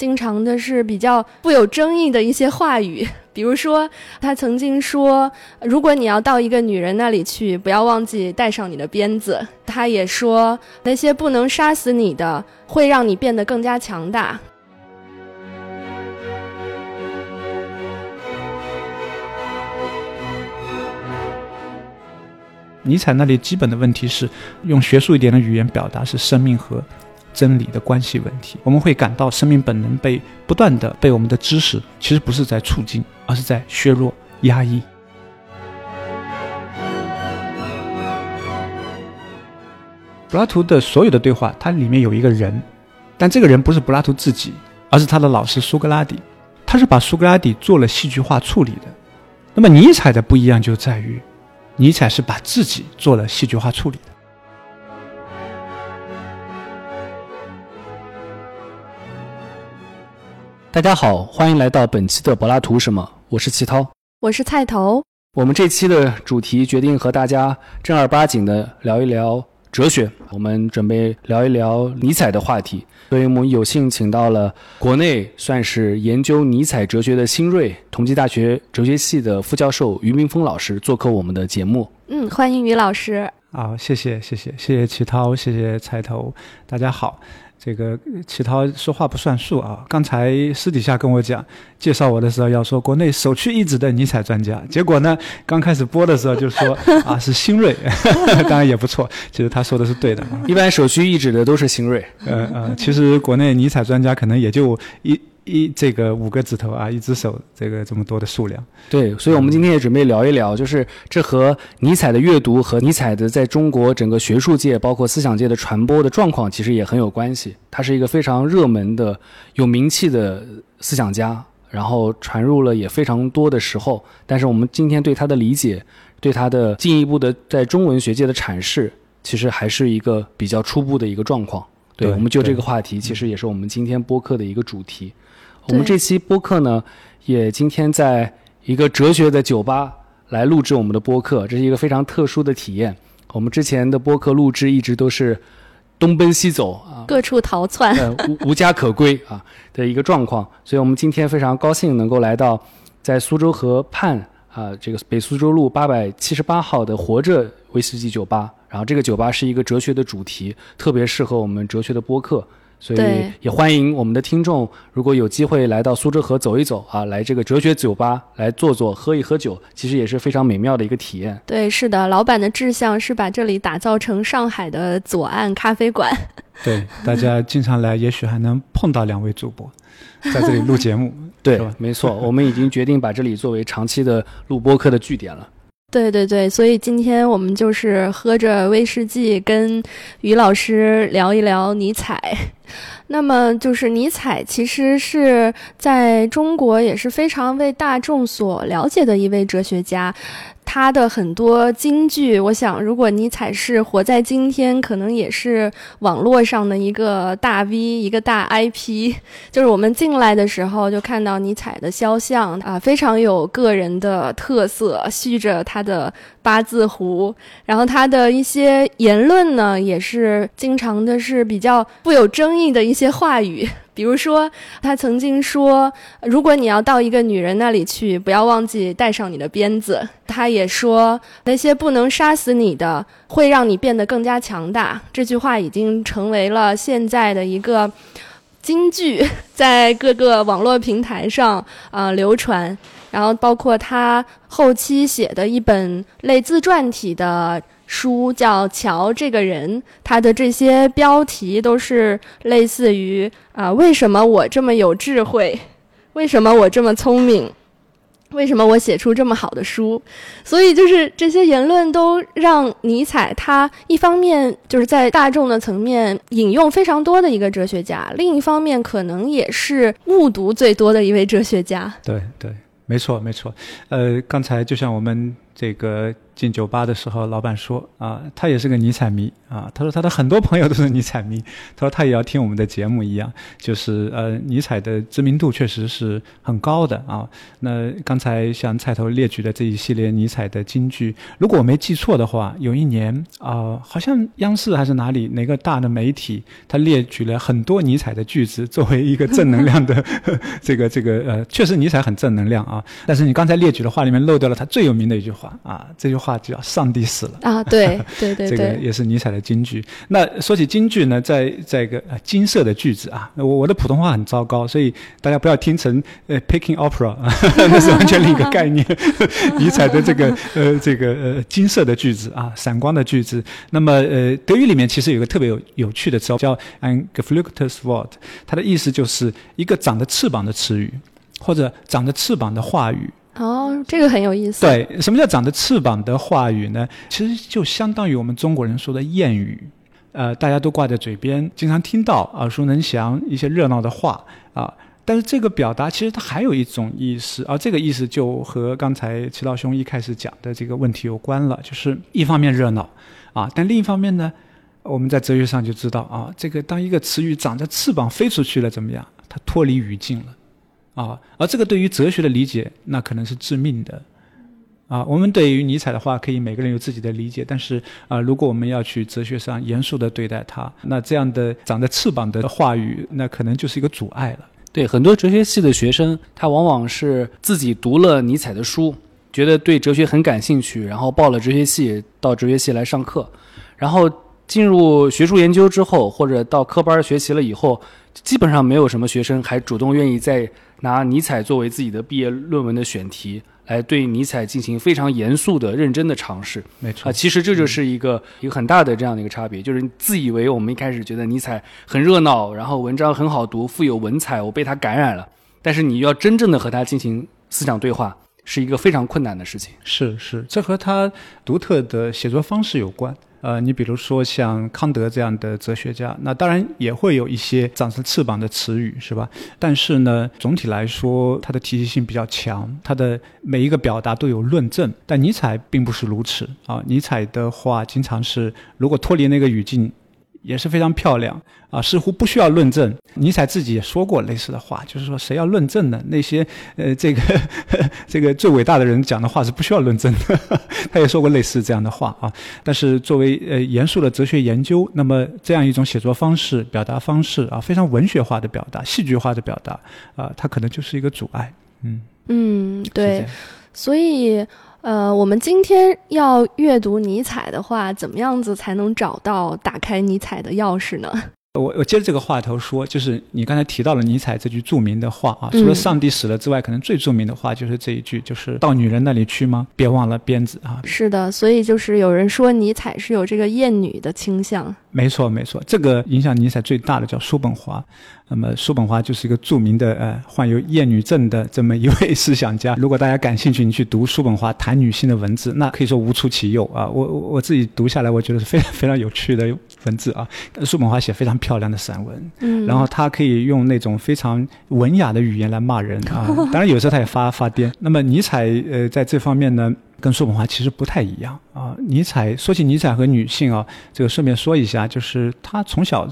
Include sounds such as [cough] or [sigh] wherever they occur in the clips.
经常的是比较富有争议的一些话语，[laughs] 比如说他曾经说，如果你要到一个女人那里去，不要忘记带上你的鞭子。他也说，那些不能杀死你的，会让你变得更加强大。尼采那里基本的问题是用学术一点的语言表达是生命和真理的关系问题。我们会感到生命本能被不断的被我们的知识，其实不是在促进，而是在削弱、压抑。柏拉图的所有的对话，它里面有一个人，但这个人不是柏拉图自己，而是他的老师苏格拉底。他是把苏格拉底做了戏剧化处理的。那么尼采的不一样就在于。尼采是把自己做了戏剧化处理的。大家好，欢迎来到本期的柏拉图什么？我是齐涛，我是菜头。我们这期的主题决定和大家正儿八经的聊一聊哲学，我们准备聊一聊尼采的话题。所以我们有幸请到了国内算是研究尼采哲学的新锐，同济大学哲学系的副教授于明峰老师做客我们的节目。嗯，欢迎于老师。好，谢谢，谢谢，谢谢齐涛，谢谢菜头，大家好。这个齐涛说话不算数啊！刚才私底下跟我讲，介绍我的时候要说国内首屈一指的尼采专家，结果呢，刚开始播的时候就说 [laughs] 啊是新锐，[laughs] 当然也不错。其实他说的是对的，一般首屈一指的都是新锐。呃呃，其实国内尼采专家可能也就一。一这个五个指头啊，一只手，这个这么多的数量。对，所以我们今天也准备聊一聊，就是这和尼采的阅读和尼采的在中国整个学术界，包括思想界的传播的状况，其实也很有关系。他是一个非常热门的、有名气的思想家，然后传入了也非常多的时候。但是我们今天对他的理解，对他的进一步的在中文学界的阐释，其实还是一个比较初步的一个状况。对，我们就这个话题，其实也是我们今天播客的一个主题。我们这期播客呢，也今天在一个哲学的酒吧来录制我们的播客，这是一个非常特殊的体验。我们之前的播客录制一直都是东奔西走啊，各处逃窜，无无家可归啊的一个状况。所以我们今天非常高兴能够来到在苏州河畔啊，这个北苏州路八百七十八号的活着威士忌酒吧。然后这个酒吧是一个哲学的主题，特别适合我们哲学的播客。所以也欢迎我们的听众，如果有机会来到苏州河走一走啊，来这个哲学酒吧来坐坐、喝一喝酒，其实也是非常美妙的一个体验。对，是的，老板的志向是把这里打造成上海的左岸咖啡馆。[laughs] 对，大家经常来，也许还能碰到两位主播 [laughs] 在这里录节目。对，没错，我们已经决定把这里作为长期的录播客的据点了。对对对，所以今天我们就是喝着威士忌，跟于老师聊一聊尼采。[laughs] 那么，就是尼采其实是在中国也是非常为大众所了解的一位哲学家。他的很多金句，我想，如果尼采是活在今天，可能也是网络上的一个大 V，一个大 IP。[laughs] 就是我们进来的时候就看到尼采的肖像啊，非常有个人的特色，蓄着他的八字胡。然后他的一些言论呢，也是经常的是比较富有争议的一些话语。比如说，他曾经说，如果你要到一个女人那里去，不要忘记带上你的鞭子。他也说，那些不能杀死你的，会让你变得更加强大。这句话已经成为了现在的一个金句，[laughs] 在各个网络平台上啊流传。然后，包括他后期写的一本类自传体的。书叫《乔这个人》，他的这些标题都是类似于啊，为什么我这么有智慧？[laughs] 为什么我这么聪明？为什么我写出这么好的书？所以就是这些言论都让尼采他一方面就是在大众的层面引用非常多的一个哲学家，另一方面可能也是误读最多的一位哲学家。对对，没错没错。呃，刚才就像我们这个。进酒吧的时候，老板说啊，他也是个尼采迷啊。他说他的很多朋友都是尼采迷，[laughs] 他说他也要听我们的节目一样，就是呃，尼采的知名度确实是很高的啊。那刚才像菜头列举的这一系列尼采的金句，如果我没记错的话，有一年啊，好像央视还是哪里哪个大的媒体，他列举了很多尼采的句子作为一个正能量的 [laughs] 这个这个呃，确实尼采很正能量啊。但是你刚才列举的话里面漏掉了他最有名的一句话啊，这句话叫“上帝死了”啊，对 [laughs] 对对，这个也是尼采的金句。那说起金句呢，在在一个金色的句子啊，我我的普通话很糟糕，所以大家不要听成呃 picking opera，[laughs] 那是完全另一个概念。[laughs] 尼采的这个呃这个呃金色的句子啊，闪光的句子。那么呃德语里面其实有一个特别有有趣的词叫 ein geflügeltes Wort，它的意思就是一个长着翅膀的词语。或者长着翅膀的话语哦，这个很有意思。对，什么叫长着翅膀的话语呢？其实就相当于我们中国人说的谚语，呃，大家都挂在嘴边，经常听到，耳熟能详一些热闹的话啊。但是这个表达其实它还有一种意思，而这个意思就和刚才齐道兄一开始讲的这个问题有关了，就是一方面热闹啊，但另一方面呢，我们在哲学上就知道啊，这个当一个词语长着翅膀飞出去了，怎么样？它脱离语境了。啊，而这个对于哲学的理解，那可能是致命的。啊，我们对于尼采的话，可以每个人有自己的理解，但是啊，如果我们要去哲学上严肃的对待他，那这样的长着翅膀的话语，那可能就是一个阻碍了。对很多哲学系的学生，他往往是自己读了尼采的书，觉得对哲学很感兴趣，然后报了哲学系，到哲学系来上课，然后进入学术研究之后，或者到科班学习了以后，基本上没有什么学生还主动愿意在。拿尼采作为自己的毕业论文的选题，来对尼采进行非常严肃的、认真的尝试。没错啊，其实这就是一个一个很大的这样的一个差别，就是自以为我们一开始觉得尼采很热闹，然后文章很好读，富有文采，我被他感染了。但是你要真正的和他进行思想对话，是一个非常困难的事情。是是，这和他独特的写作方式有关。呃，你比如说像康德这样的哲学家，那当然也会有一些长着翅膀的词语，是吧？但是呢，总体来说，他的体系性比较强，他的每一个表达都有论证。但尼采并不是如此啊，尼采的话经常是，如果脱离那个语境。也是非常漂亮啊，似乎不需要论证。尼采自己也说过类似的话，就是说谁要论证呢？那些呃，这个 [laughs] 这个最伟大的人讲的话是不需要论证的。[laughs] 他也说过类似这样的话啊。但是作为呃严肃的哲学研究，那么这样一种写作方式、表达方式啊，非常文学化的表达、戏剧化的表达啊，它可能就是一个阻碍。嗯嗯，对，所以。呃，我们今天要阅读尼采的话，怎么样子才能找到打开尼采的钥匙呢？[laughs] 我我接着这个话头说，就是你刚才提到了尼采这句著名的话啊，除了上帝死了之外，可能最著名的话就是这一句，就是到女人那里去吗？别忘了鞭子啊！是的，所以就是有人说尼采是有这个厌女的倾向。没错，没错，这个影响尼采最大的叫叔本华。那么叔本华就是一个著名的呃患有厌女症的这么一位思想家。如果大家感兴趣，你去读叔本华谈女性的文字，那可以说无出其右啊！我我我自己读下来，我觉得是非常非常有趣的文字啊。叔本华写非常漂亮的散文，嗯，然后他可以用那种非常文雅的语言来骂人啊。当然有时候他也发发癫。那么尼采呃在这方面呢，跟叔本华其实不太一样啊。尼采说起尼采和女性啊，这个顺便说一下，就是他从小。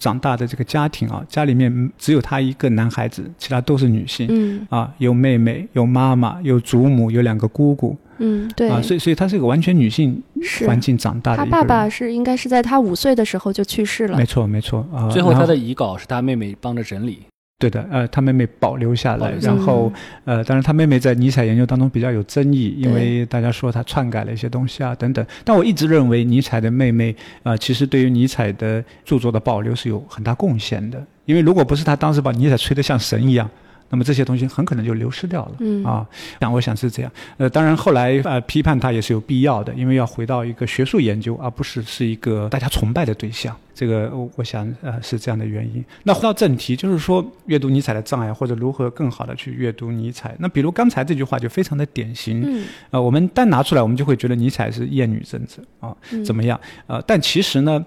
长大的这个家庭啊，家里面只有他一个男孩子，其他都是女性。嗯啊，有妹妹，有妈妈，有祖母，有两个姑姑。嗯，对啊，所以所以他是一个完全女性环境长大的。他爸爸是应该是在他五岁的时候就去世了。没错没错啊，最后他的遗稿是他妹妹帮着整理。对的，呃，他妹妹保留下来，然后，呃，当然他妹妹在尼采研究当中比较有争议，因为大家说他篡改了一些东西啊等等。但我一直认为尼采的妹妹呃，其实对于尼采的著作的保留是有很大贡献的，因为如果不是他当时把尼采吹得像神一样。那么这些东西很可能就流失掉了，嗯啊，但我想是这样。呃，当然后来呃批判他也是有必要的，因为要回到一个学术研究，而不是是一个大家崇拜的对象。这个我我想呃是这样的原因。那回到正题，就是说阅读尼采的障碍，或者如何更好的去阅读尼采。那比如刚才这句话就非常的典型，嗯，呃，我们单拿出来，我们就会觉得尼采是厌女政治啊，怎么样？呃，但其实呢，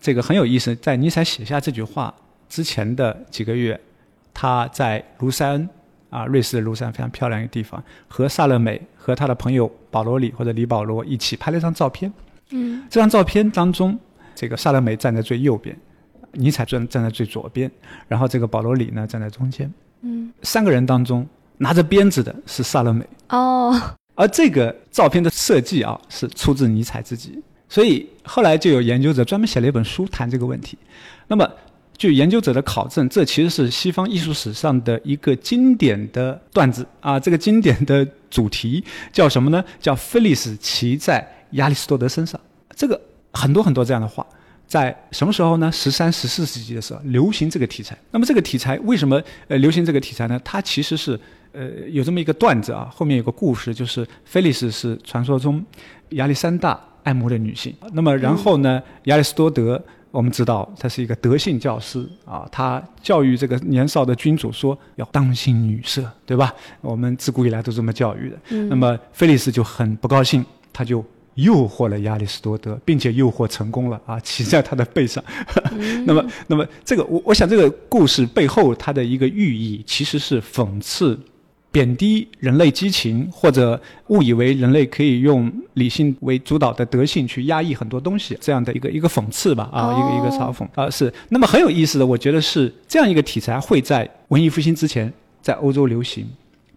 这个很有意思，在尼采写下这句话之前的几个月。他在卢塞恩啊，瑞士的庐山非常漂亮一个地方，和萨勒美和他的朋友保罗里或者李保罗一起拍了一张照片。嗯这张照片当中，这个萨勒美站在最右边，尼采站站在最左边，然后这个保罗里呢站在中间。嗯三个人当中拿着鞭子的是萨勒美，哦而这个照片的设计啊是出自尼采自己，所以后来就有研究者专门写了一本书谈这个问题。那么，据研究者的考证，这其实是西方艺术史上的一个经典的段子啊。这个经典的主题叫什么呢？叫菲利斯骑在亚里士多德身上。这个很多很多这样的话，在什么时候呢？十三、十四世纪的时候流行这个题材。那么这个题材为什么呃流行这个题材呢？它其实是呃有这么一个段子啊，后面有个故事，就是菲利斯是传说中亚历山大爱慕的女性。那么然后呢，亚里士多德我们知道他是一个德性教师啊，他教育这个年少的君主说要当心女色，对吧？我们自古以来都这么教育的。嗯那么菲利斯就很不高兴，他就诱惑了亚里士多德，并且诱惑成功了啊，[laughs] 骑在他的背上。[laughs] 那么，那么这个我我想这个故事背后它的一个寓意其实是讽刺。贬低人类激情，或者误以为人类可以用理性为主导的德性去压抑很多东西，这样的一个一个讽刺吧，啊，一个一个嘲讽啊，是。那么很有意思的，我觉得是这样一个题材会在文艺复兴之前在欧洲流行，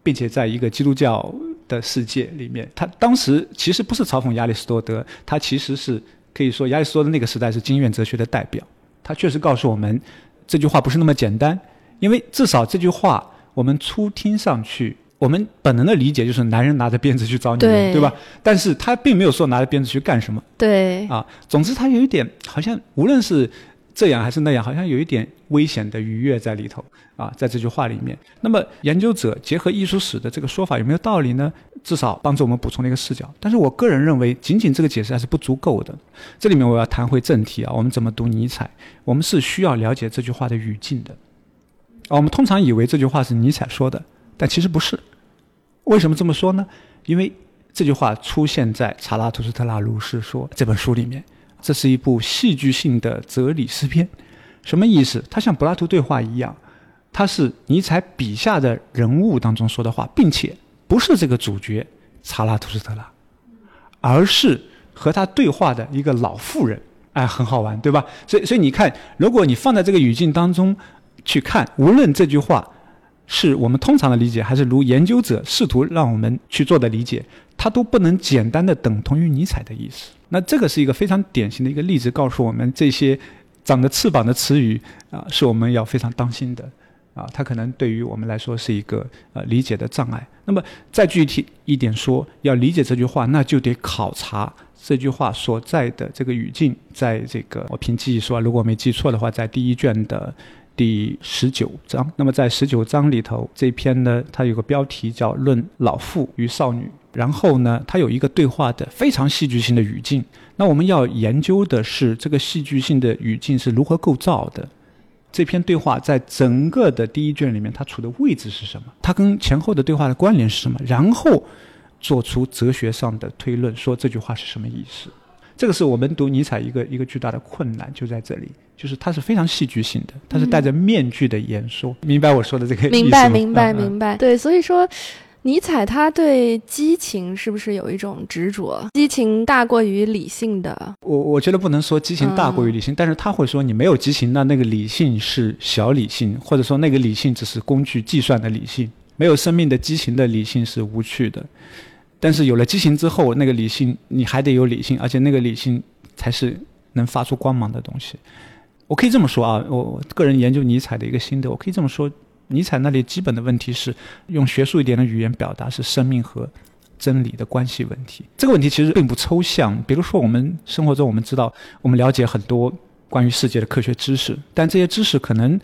并且在一个基督教的世界里面，他当时其实不是嘲讽亚里士多德，他其实是可以说亚里士多德那个时代是经验哲学的代表，他确实告诉我们这句话不是那么简单，因为至少这句话我们初听上去。我们本能的理解就是男人拿着鞭子去找女人，对对吧？但是他并没有说拿着鞭子去干什么对啊。总之，他有一点好像无论是这样还是那样，好像有一点危险的愉悦在里头啊，在这句话里面。那么，研究者结合艺术史的这个说法有没有道理呢？至少帮助我们补充了一个视角。但是我个人认为，仅仅这个解释还是不足够的。这里面我要谈回正题啊，我们怎么读尼采？我们是需要了解这句话的语境的。啊，我们通常以为这句话是尼采说的，但其实不是。为什么这么说呢？因为这句话出现在《查拉图斯特拉如是说》这本书里面，这是一部戏剧性的哲理诗篇。什么意思？它像柏拉图对话一样，它是尼采笔下的人物当中说的话，并且不是这个主角查拉图斯特拉，而是和他对话的一个老妇人。哎，很好玩，对吧？所以，所以你看，如果你放在这个语境当中去看，无论这句话是我们通常的理解，还是如研究者试图让我们去做的理解，它都不能简单的等同于尼采的意思。那这个是一个非常典型的一个例子，告诉我们这些长着翅膀的词语啊，是我们要非常当心的啊，它可能对于我们来说是一个呃理解的障碍。那么再具体一点说，要理解这句话，那就得考察这句话所在的这个语境，在这个我凭记忆说，如果没记错的话，在第一卷的。第十九章，那么在十九章里头，这篇呢，它有个标题叫《论老妇与少女》，然后呢，它有一个对话的非常戏剧性的语境。那我们要研究的是这个戏剧性的语境是如何构造的。这篇对话在整个的第一卷里面，它处的位置是什么？它跟前后的对话的关联是什么？然后做出哲学上的推论，说这句话是什么意思。这个是我们读尼采一个一个巨大的困难，就在这里，就是它是非常戏剧性的，它是戴着面具的演说。明白我说的这个意思吗？明白明白明白。对，所以说。尼采他对激情是不是有一种执着？激情大过于理性的。我我觉得不能说激情大过于理性，但是他会说你没有激情，那那个理性是小理性，或者说那个理性只是工具计算的理性，没有生命的激情的理性是无趣的。但是有了激情之后，那个理性你还得有理性，而且那个理性才是能发出光芒的东西。我可以这么说啊，我个人研究尼采的一个心得，我可以这么说。尼采那里基本的问题是用学术一点的语言表达是生命和真理的关系问题。这个问题其实并不抽象。比如说，我们生活中我们知道，我们了解很多关于世界的科学知识，但这些知识可能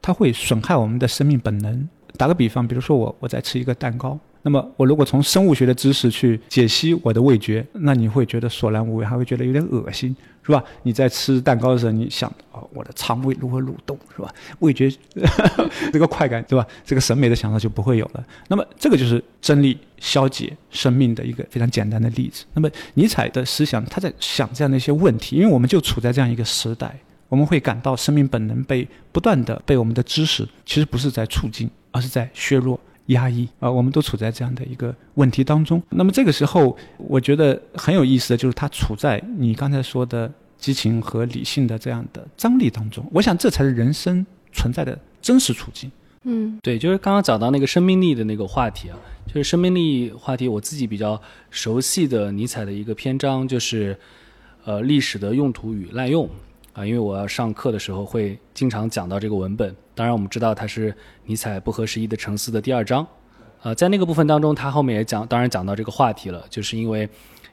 它会损害我们的生命本能。打个比方，比如说我我在吃一个蛋糕，那么我如果从生物学的知识去解析我的味觉，那你会觉得索然无味，还会觉得有点恶心。是吧？你在吃蛋糕的时候，你想哦，我的肠胃如何蠕动，是吧？味觉 [laughs] 这个快感，对吧？这个审美的享受就不会有了。那么，这个就是真理消解生命的一个非常简单的例子。那么，尼采的思想，他在想这样的一些问题，因为我们就处在这样一个时代，我们会感到生命本能被不断的被我们的知识，其实不是在促进，而是在削弱。压抑啊，我们都处在这样的一个问题当中。那么这个时候，我觉得很有意思的就是他处在你刚才说的激情和理性的这样的张力当中。我想这才是人生存在的真实处境。嗯，对，就是刚刚讲到那个生命力的那个话题啊，就是生命力话题，我自己比较熟悉的尼采的一个篇章就是，呃，历史的用途与滥用啊，因为我要上课的时候会经常讲到这个文本。当然，我们知道它是尼采不合时宜的沉思的第二章，呃，在那个部分当中，他后面也讲，当然讲到这个话题了，就是因为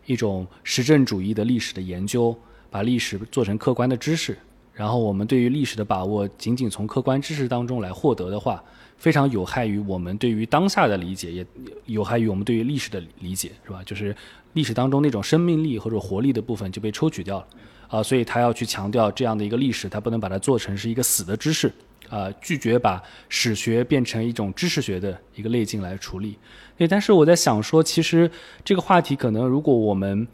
一种实证主义的历史的研究，把历史做成客观的知识。然后我们对于历史的把握，仅仅从客观知识当中来获得的话，非常有害于我们对于当下的理解，也有害于我们对于历史的理解，是吧？就是历史当中那种生命力或者活力的部分就被抽取掉了，啊，所以他要去强调这样的一个历史，他不能把它做成是一个死的知识，啊，拒绝把史学变成一种知识学的一个类径来处理。对，但是我在想说，其实这个话题可能如果我们。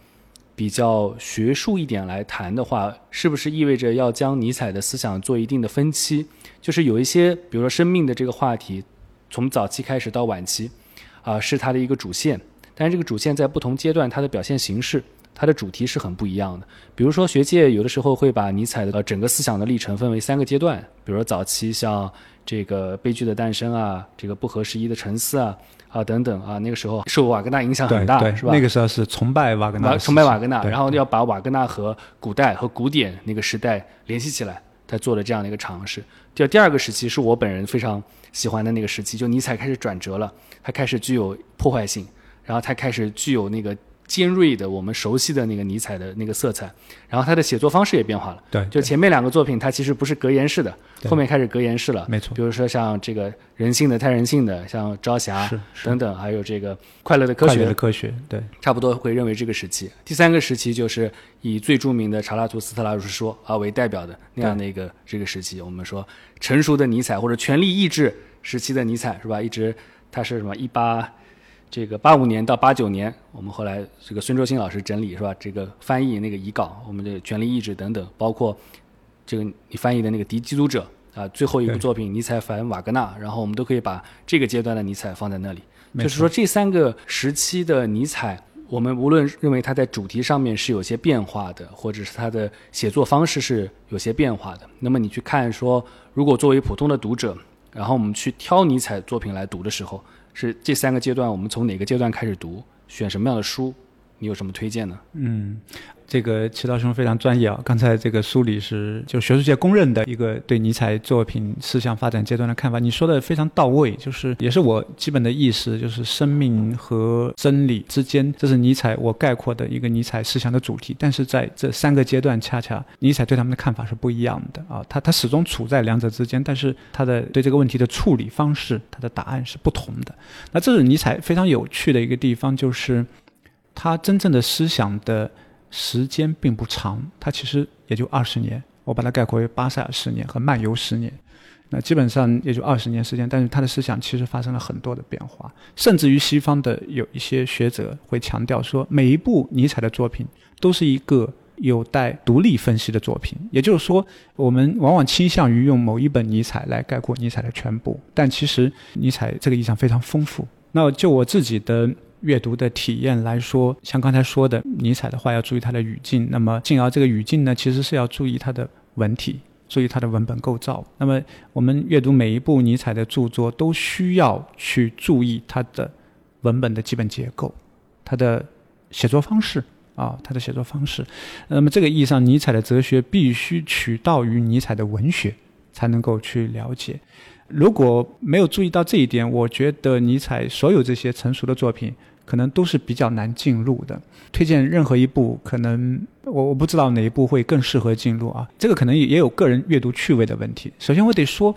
比较学术一点来谈的话，是不是意味着要将尼采的思想做一定的分期？就是有一些，比如说生命的这个话题，从早期开始到晚期，啊，是它的一个主线。但是这个主线在不同阶段，它的表现形式、它的主题是很不一样的。比如说学界有的时候会把尼采的呃整个思想的历程分为三个阶段，比如说早期像这个悲剧的诞生啊，这个不合时宜的沉思啊。啊，等等啊，那个时候受瓦格纳影响很大，是吧？那个时候是崇拜瓦格纳，崇拜瓦格纳，然后要把瓦格纳和古代和古典那个时代联系起来，他做了这样的一个尝试。第二第二个时期是我本人非常喜欢的那个时期，就尼采开始转折了，他开始具有破坏性，然后他开始具有那个。尖锐的，我们熟悉的那个尼采的那个色彩，然后他的写作方式也变化了。对，就前面两个作品，他其实不是格言式的，后面开始格言式了。没错。比如说像这个人性的太人性的，像《朝霞》等等，还有这个《快乐的科学》。快乐的科学，对，差不多会认为这个时期。第三个时期就是以最著名的《查拉图斯特拉如是说》啊为代表的那样的一个这个时期。我们说成熟的尼采或者权力意志时期的尼采是吧？一直他是什么一八。这个八五年到八九年，我们后来这个孙周新老师整理是吧？这个翻译那个遗稿，我们的权力意志等等，包括这个你翻译的那个《敌基督者》啊，最后一部作品尼采反瓦格纳，然后我们都可以把这个阶段的尼采放在那里。就是说这三个时期的尼采，我们无论认为他在主题上面是有些变化的，或者是他的写作方式是有些变化的，那么你去看说，如果作为普通的读者，然后我们去挑尼采作品来读的时候。是这三个阶段，我们从哪个阶段开始读？选什么样的书？你有什么推荐呢？嗯。这个齐道兄非常专业啊！刚才这个梳理是就学术界公认的一个对尼采作品思想发展阶段的看法，你说的非常到位，就是也是我基本的意思，就是生命和真理之间，这是尼采我概括的一个尼采思想的主题。但是在这三个阶段，恰恰尼采对他们的看法是不一样的啊！他他始终处在两者之间，但是他的对这个问题的处理方式，他的答案是不同的。那这是尼采非常有趣的一个地方，就是他真正的思想的。时间并不长，他其实也就二十年。我把它概括为巴塞尔十年和漫游十年，那基本上也就二十年时间。但是他的思想其实发生了很多的变化，甚至于西方的有一些学者会强调说，每一部尼采的作品都是一个有待独立分析的作品。也就是说，我们往往倾向于用某一本尼采来概括尼采的全部，但其实尼采这个意象非常丰富。那就我自己的。阅读的体验来说，像刚才说的，尼采的话要注意他的语境，那么进而这个语境呢，其实是要注意他的文体，注意他的文本构造。那么我们阅读每一部尼采的著作，都需要去注意他的文本的基本结构，他的写作方式啊，他的写作方式。那么这个意义上，尼采的哲学必须取道于尼采的文学，才能够去了解。如果没有注意到这一点，我觉得尼采所有这些成熟的作品可能都是比较难进入的。推荐任何一部，可能我我不知道哪一部会更适合进入啊。这个可能也也有个人阅读趣味的问题。首先，我得说，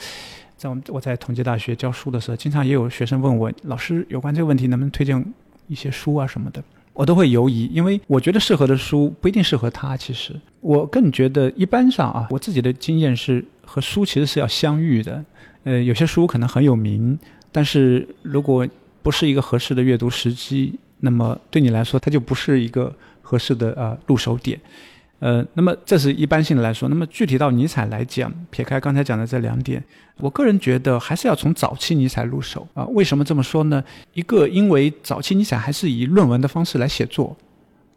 在我们我在同济大学教书的时候，经常也有学生问我，老师有关这个问题能不能推荐一些书啊什么的，我都会犹疑，因为我觉得适合的书不一定适合他。其实，我更觉得一般上啊，我自己的经验是和书其实是要相遇的。呃，有些书可能很有名，但是如果不是一个合适的阅读时机，那么对你来说，它就不是一个合适的呃入手点。呃，那么这是一般性的来说，那么具体到尼采来讲，撇开刚才讲的这两点，我个人觉得还是要从早期尼采入手啊。为什么这么说呢？一个，因为早期尼采还是以论文的方式来写作，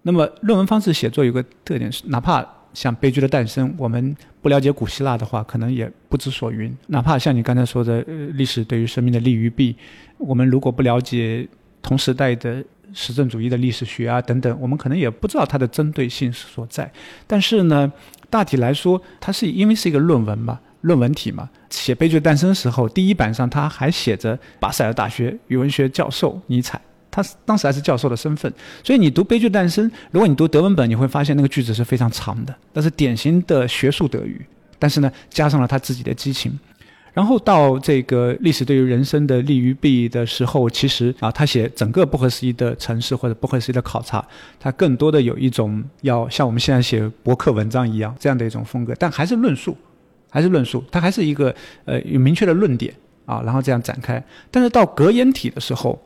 那么论文方式写作有个特点是，哪怕像《悲剧的诞生》，我们不了解古希腊的话，可能也不知所云；哪怕像你刚才说的，历史对于生命的利与弊，我们如果不了解同时代的。实证主义的历史学啊，等等，我们可能也不知道它的针对性所在。但是呢，大体来说，它是因为是一个论文嘛，论文体嘛。写《悲剧诞生》时候，第一版上他还写着巴塞尔大学语文学教授尼采，他当时还是教授的身份。所以你读《悲剧诞生》，如果你读德文本，你会发现那个句子是非常长的，那是典型的学术德语。但是呢，加上了他自己的激情。然后到这个历史对于人生的利与弊的时候，其实啊，他写整个不合时宜的城市或者不合时宜的考察，他更多的有一种要像我们现在写博客文章一样这样的一种风格，但还是论述，还是论述，它还是一个呃有明确的论点啊，然后这样展开。但是到格言体的时候，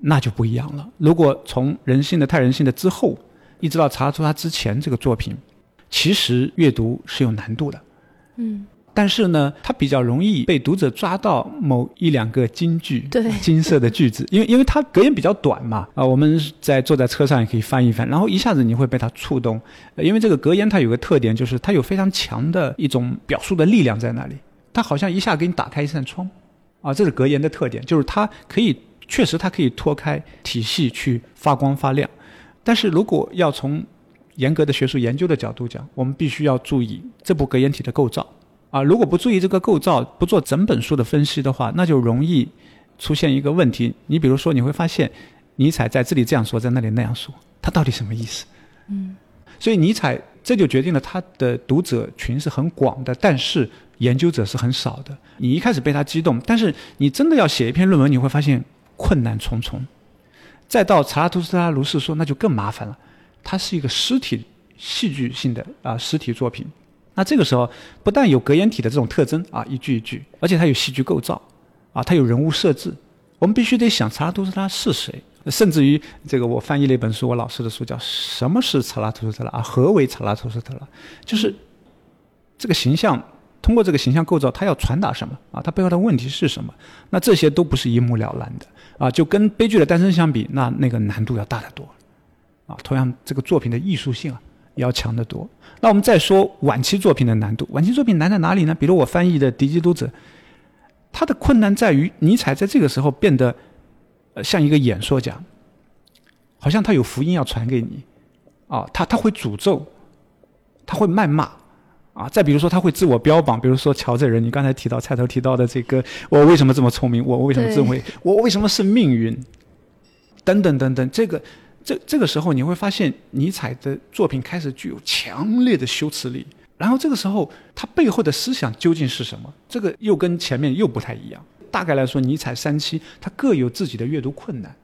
那就不一样了。如果从人性的太人性的之后，一直到查出他之前这个作品，其实阅读是有难度的，嗯。但是呢，它比较容易被读者抓到某一两个金句，对，金色的句子，因为因为它格言比较短嘛，啊，我们在坐在车上也可以翻一翻，然后一下子你会被它触动，因为这个格言它有个特点，就是它有非常强的一种表述的力量在那里，它好像一下给你打开一扇窗，啊，这是格言的特点，就是它可以确实它可以脱开体系去发光发亮，但是如果要从严格的学术研究的角度讲，我们必须要注意这部格言体的构造。啊，如果不注意这个构造，不做整本书的分析的话，那就容易出现一个问题。你比如说，你会发现，尼采在这里这样说，在那里那样说，他到底什么意思？嗯，所以尼采这就决定了他的读者群是很广的，但是研究者是很少的。你一开始被他激动，但是你真的要写一篇论文，你会发现困难重重。再到查拉图斯特拉如是说，那就更麻烦了。它是一个实体戏剧性的啊实体作品。那这个时候，不但有格言体的这种特征啊，一句一句，而且它有戏剧构造，啊，它有人物设置。我们必须得想查拉图斯特拉是谁，甚至于这个我翻译了一本书，我老师的书叫《什么是查拉图斯特拉》啊？何为查拉图斯特拉？就是这个形象，通过这个形象构造，它要传达什么啊？它背后的问题是什么？那这些都不是一目了然的啊！就跟悲剧的诞生相比，那那个难度要大得多啊！同样，这个作品的艺术性啊也。要强得多。那我们再说晚期作品的难度，晚期作品难在哪里呢？比如我翻译的《敌基督者》，它的困难在于尼采在这个时候变得，呃，像一个演说家，好像他有福音要传给你，啊，他他会诅咒，他会谩骂，啊，再比如说他会自我标榜，比如说乔这人，你刚才提到菜头提到的这个，我为什么这么聪明？我为什么这么我为什么是命运？等等等等，这个。这这个时候你会发现，尼采的作品开始具有强烈的修辞力。然后这个时候，他背后的思想究竟是什么？这个又跟前面又不太一样。大概来说，尼采三期他各有自己的阅读困难，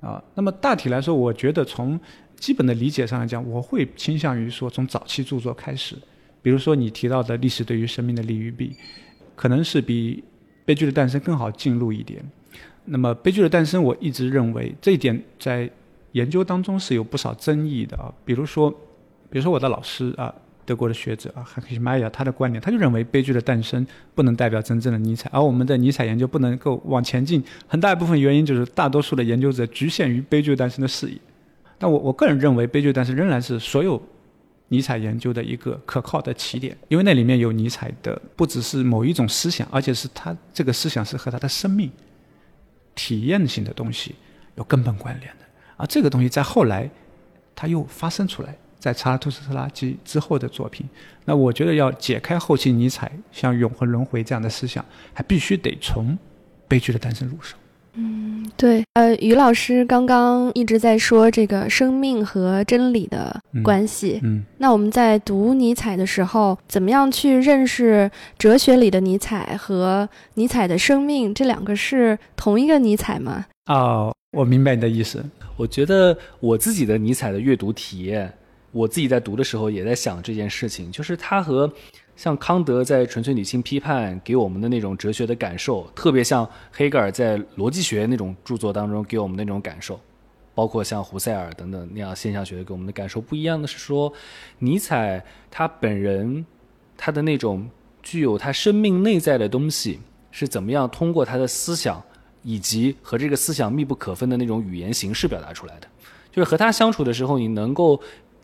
啊，那么大体来说，我觉得从基本的理解上来讲，我会倾向于说从早期著作开始。比如说你提到的历史对于生命的利与弊，可能是比悲剧的诞生更好进入一点。那么悲剧的诞生，我一直认为这一点在。研究当中是有不少争议的啊，比如说，比如说我的老师啊，德国的学者啊，汉克迈亚，他的观点，他就认为悲剧的诞生不能代表真正的尼采，而我们的尼采研究不能够往前进，很大一部分原因就是大多数的研究者局限于悲剧诞生的视野。但我我个人认为，悲剧诞生仍然是所有尼采研究的一个可靠的起点，因为那里面有尼采的不只是某一种思想，而且是他这个思想是和他的生命体验性的东西有根本关联的。而，这个东西在后来，它又发生出来，在查拉图斯特拉基之后的作品。那我觉得要解开后期尼采像永恒轮回这样的思想，还必须得从悲剧的诞生入手。嗯，对。呃，于老师刚刚一直在说这个生命和真理的关系。嗯。那我们在读尼采的时候，怎么样去认识哲学里的尼采和尼采的生命？这两个是同一个尼采吗？哦，我明白你的意思。我觉得我自己的尼采的阅读体验，我自己在读的时候也在想这件事情，就是他和像康德在《纯粹理性批判》给我们的那种哲学的感受，特别像黑格尔在《逻辑学》那种著作当中给我们那种感受。包括像胡塞尔等等那样现象学给我们的感受不一样的是说，尼采他本人他的那种具有他生命内在的东西是怎么样通过他的思想以及和这个思想密不可分的那种语言形式表达出来的，就是和他相处的时候，你能够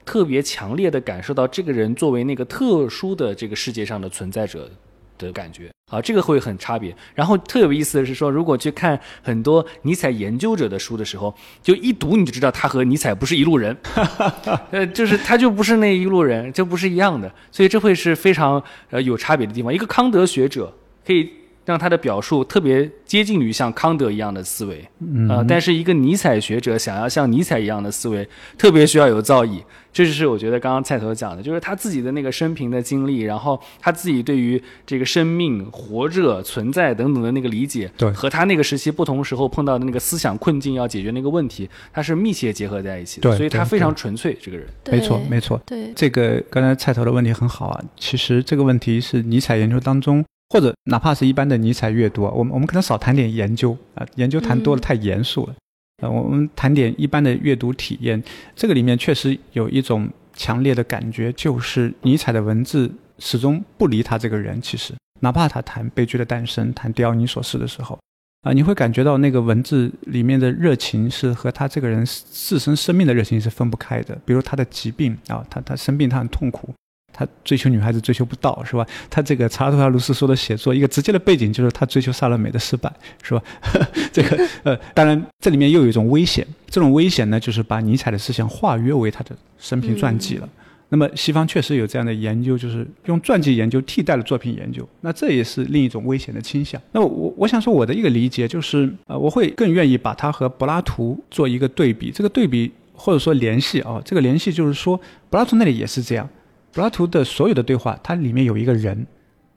特别强烈的感受到这个人作为那个特殊的这个世界上的存在者。的感觉啊，这个会很差别。然后特有意思的是说，如果去看很多尼采研究者的书的时候，就一读你就知道他和尼采不是一路人，[laughs] 呃，就是他就不是那一路人，就不是一样的。所以这会是非常呃有差别的地方。一个康德学者可以。让他的表述特别接近于像康德一样的思维，呃，但是一个尼采学者想要像尼采一样的思维，特别需要有造诣。这就是我觉得刚刚菜头讲的，就是他自己的那个生平的经历，然后他自己对于这个生命、活着、存在等等的那个理解，对，和他那个时期不同时候碰到的那个思想困境要解决那个问题，他是密切结合在一起的。对，所以他非常纯粹。这个人，没错，没错。对，这个刚才菜头的问题很好啊。其实这个问题是尼采研究当中。或者哪怕是一般的尼采阅读啊，我们我们可能少谈点研究啊，研究谈多了太严肃了，呃，我们谈点一般的阅读体验。这个里面确实有一种强烈的感觉，就是尼采的文字始终不离他这个人。其实，哪怕他谈悲剧的诞生、谈迪奥尼索斯的时候，啊，你会感觉到那个文字里面的热情是和他这个人自身生命的热情是分不开的。比如他的疾病啊，他他生病，他很痛苦。他追求女孩子追求不到，是吧？他这个查拉图亚卢斯说的写作，一个直接的背景就是他追求萨勒美的失败，是吧？[laughs] 这个呃，当然这里面又有一种危险，这种危险呢，就是把尼采的思想化约为他的生平传记了。那么西方确实有这样的研究，就是用传记研究替代了作品研究，那这也是另一种危险的倾向。那我我想说我的一个理解就是，呃，我会更愿意把它和柏拉图做一个对比，这个对比或者说联系啊，这个联系就是说，柏拉图那里也是这样。柏拉图的所有的对话，它里面有一个人，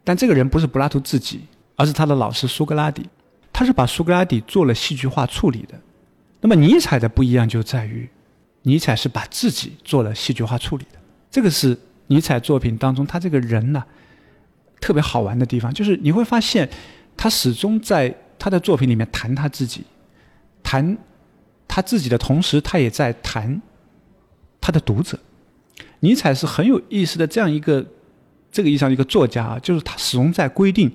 但这个人不是柏拉图自己，而是他的老师苏格拉底。他是把苏格拉底做了戏剧化处理的。那么尼采的不一样就在于，尼采是把自己做了戏剧化处理的。这个是尼采作品当中他这个人呢特别好玩的地方，就是你会发现他始终在他的作品里面谈他自己，谈他自己的同时，他也在谈他的读者。尼采是很有意思的这样一个，这个意义上一个作家啊，就是他始终在规定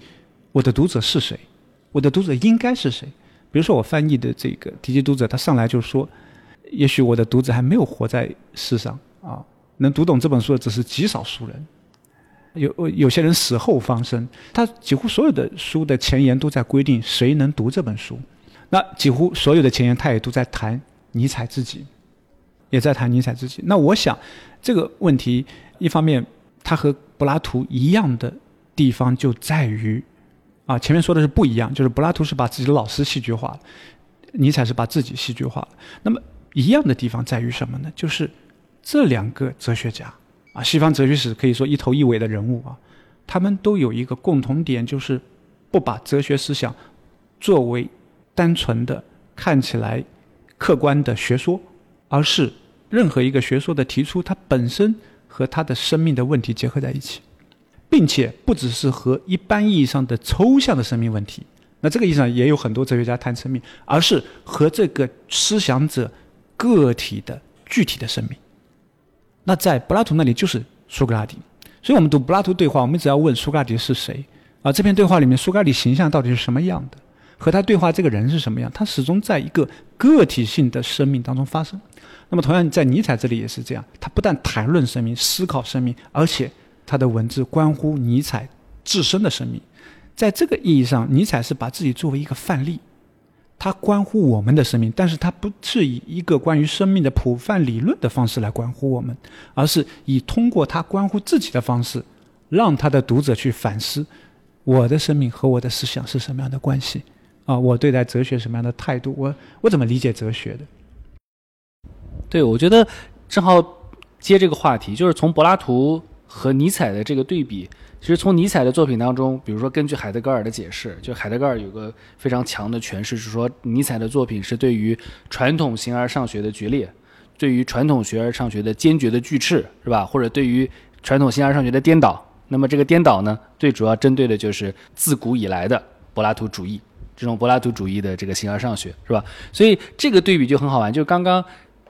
我的读者是谁，我的读者应该是谁。比如说我翻译的这个提及读者，他上来就说，也许我的读者还没有活在世上啊，能读懂这本书的只是极少数人，有有些人死后方生。他几乎所有的书的前言都在规定谁能读这本书，那几乎所有的前言他也都在谈尼采自己。也在谈尼采自己。那我想，这个问题一方面，他和柏拉图一样的地方就在于，啊，前面说的是不一样，就是柏拉图是把自己的老师戏剧化了，尼采是把自己戏剧化了。那么一样的地方在于什么呢？就是这两个哲学家啊，西方哲学史可以说一头一尾的人物啊，他们都有一个共同点，就是不把哲学思想作为单纯的看起来客观的学说。而是任何一个学说的提出，它本身和他的生命的问题结合在一起，并且不只是和一般意义上的抽象的生命问题，那这个意义上也有很多哲学家谈生命，而是和这个思想者个体的具体的生命。那在柏拉图那里就是苏格拉底，所以我们读柏拉图对话，我们只要问苏格拉底是谁啊？这篇对话里面苏格拉底形象到底是什么样的？和他对话这个人是什么样？他始终在一个个体性的生命当中发生。那么，同样在尼采这里也是这样。他不但谈论生命、思考生命，而且他的文字关乎尼采自身的生命。在这个意义上，尼采是把自己作为一个范例，他关乎我们的生命，但是他不是以一个关于生命的普泛理论的方式来关乎我们，而是以通过他关乎自己的方式，让他的读者去反思我的生命和我的思想是什么样的关系啊？我对待哲学什么样的态度？我我怎么理解哲学的？对，我觉得正好接这个话题，就是从柏拉图和尼采的这个对比。其实从尼采的作品当中，比如说根据海德格尔的解释，就海德格尔有个非常强的诠释，是说尼采的作品是对于传统形而上学的决裂，对于传统学而上学的坚决的拒斥，是吧？或者对于传统形而上学的颠倒。那么这个颠倒呢，最主要针对的就是自古以来的柏拉图主义。这种柏拉图主义的这个形而上学，是吧？所以这个对比就很好玩。就刚刚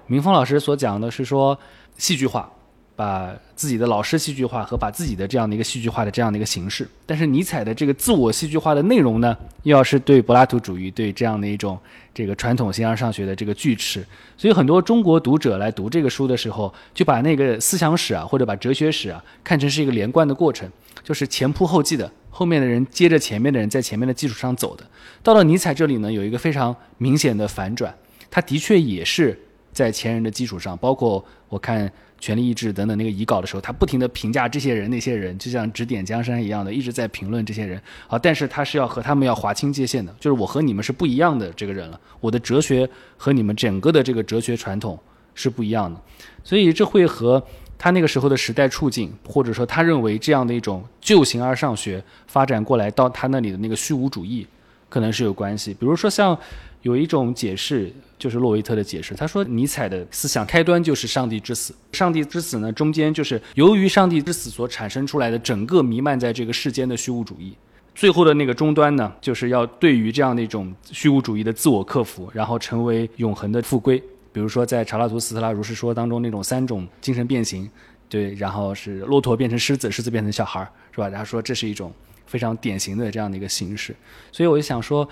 明峰老师所讲的是说戏剧化。把自己的老师戏剧化和把自己的这样的一个戏剧化的这样的一个形式，但是尼采的这个自我戏剧化的内容呢，又要是对柏拉图主义对这样的一种这个传统形而上学的这个锯齿，所以很多中国读者来读这个书的时候，就把那个思想史啊或者把哲学史啊看成是一个连贯的过程，就是前仆后继的，后面的人接着前面的人在前面的基础上走的。到了尼采这里呢，有一个非常明显的反转，他的确也是在前人的基础上，包括我看。权力意志等等那个遗稿的时候，他不停地评价这些人那些人，就像指点江山一样的，一直在评论这些人。啊，但是他是要和他们要划清界限的，就是我和你们是不一样的这个人了。我的哲学和你们整个的这个哲学传统是不一样的，所以这会和他那个时候的时代处境，或者说他认为这样的一种旧形而上学发展过来到他那里的那个虚无主义，可能是有关系。比如说像。有一种解释，就是洛维特的解释。他说，尼采的思想开端就是上帝之死。上帝之死呢，中间就是由于上帝之死所产生出来的整个弥漫在这个世间的虚无主义。最后的那个终端呢，就是要对于这样的一种虚无主义的自我克服，然后成为永恒的复归。比如说，在查拉图斯特拉如是说当中那种三种精神变形，对，然后是骆驼变成狮子，狮子变成小孩儿，是吧？然后说这是一种非常典型的这样的一个形式。所以我就想说。